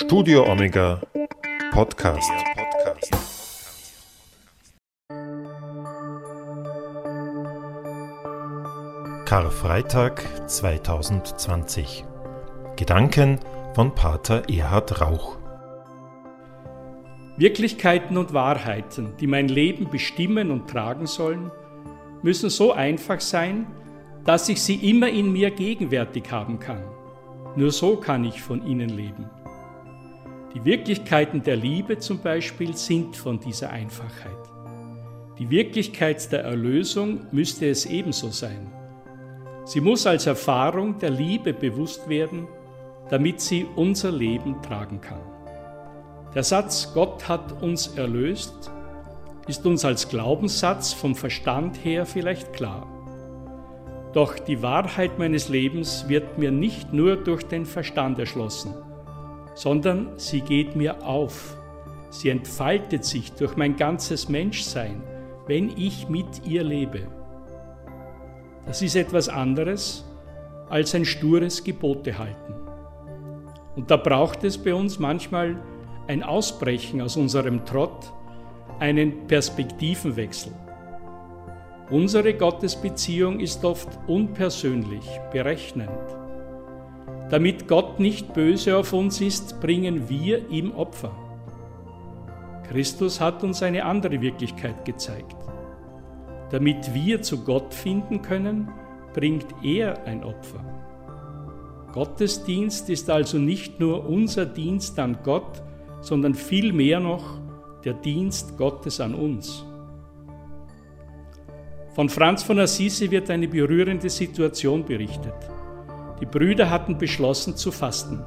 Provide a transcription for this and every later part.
Studio Omega Podcast. Karfreitag 2020. Gedanken von Pater Erhard Rauch. Wirklichkeiten und Wahrheiten, die mein Leben bestimmen und tragen sollen, müssen so einfach sein, dass ich sie immer in mir gegenwärtig haben kann. Nur so kann ich von ihnen leben. Die Wirklichkeiten der Liebe zum Beispiel sind von dieser Einfachheit. Die Wirklichkeit der Erlösung müsste es ebenso sein. Sie muss als Erfahrung der Liebe bewusst werden, damit sie unser Leben tragen kann. Der Satz Gott hat uns erlöst ist uns als Glaubenssatz vom Verstand her vielleicht klar. Doch die Wahrheit meines Lebens wird mir nicht nur durch den Verstand erschlossen, sondern sie geht mir auf. Sie entfaltet sich durch mein ganzes Menschsein, wenn ich mit ihr lebe. Das ist etwas anderes als ein stures Gebote halten. Und da braucht es bei uns manchmal ein Ausbrechen aus unserem Trott, einen Perspektivenwechsel. Unsere Gottesbeziehung ist oft unpersönlich, berechnend. Damit Gott nicht böse auf uns ist, bringen wir ihm Opfer. Christus hat uns eine andere Wirklichkeit gezeigt. Damit wir zu Gott finden können, bringt er ein Opfer. Gottesdienst ist also nicht nur unser Dienst an Gott, sondern vielmehr noch der Dienst Gottes an uns. Von Franz von Assisi wird eine berührende Situation berichtet. Die Brüder hatten beschlossen zu fasten.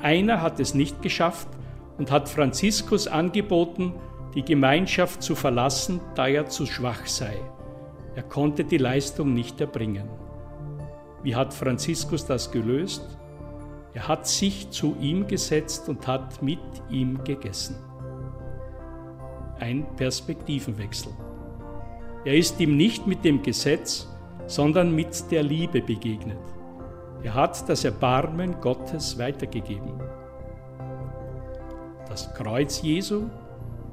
Einer hat es nicht geschafft und hat Franziskus angeboten, die Gemeinschaft zu verlassen, da er zu schwach sei. Er konnte die Leistung nicht erbringen. Wie hat Franziskus das gelöst? Er hat sich zu ihm gesetzt und hat mit ihm gegessen. Ein Perspektivenwechsel. Er ist ihm nicht mit dem Gesetz, sondern mit der Liebe begegnet. Er hat das Erbarmen Gottes weitergegeben. Das Kreuz Jesu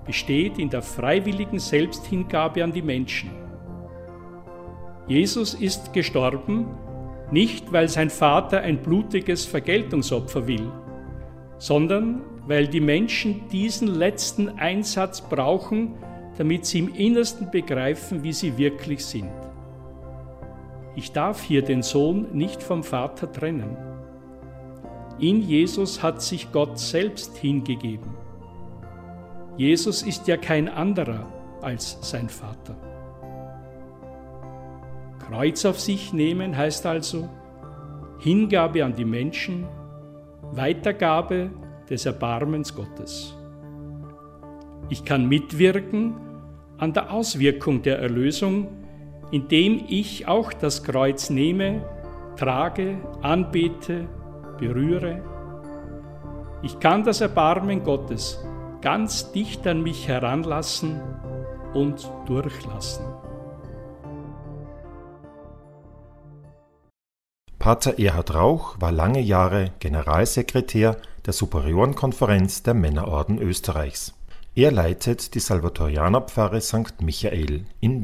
besteht in der freiwilligen Selbsthingabe an die Menschen. Jesus ist gestorben, nicht weil sein Vater ein blutiges Vergeltungsopfer will, sondern weil die Menschen diesen letzten Einsatz brauchen, damit sie im Innersten begreifen, wie sie wirklich sind. Ich darf hier den Sohn nicht vom Vater trennen. In Jesus hat sich Gott selbst hingegeben. Jesus ist ja kein anderer als sein Vater. Kreuz auf sich nehmen heißt also Hingabe an die Menschen, Weitergabe des Erbarmens Gottes. Ich kann mitwirken an der Auswirkung der Erlösung, indem ich auch das Kreuz nehme, trage, anbete, berühre. Ich kann das Erbarmen Gottes ganz dicht an mich heranlassen und durchlassen. Pater Erhard Rauch war lange Jahre Generalsekretär der Superiorenkonferenz der Männerorden Österreichs. Er leitet die Salvatorianerpfarre St. Michael in Wien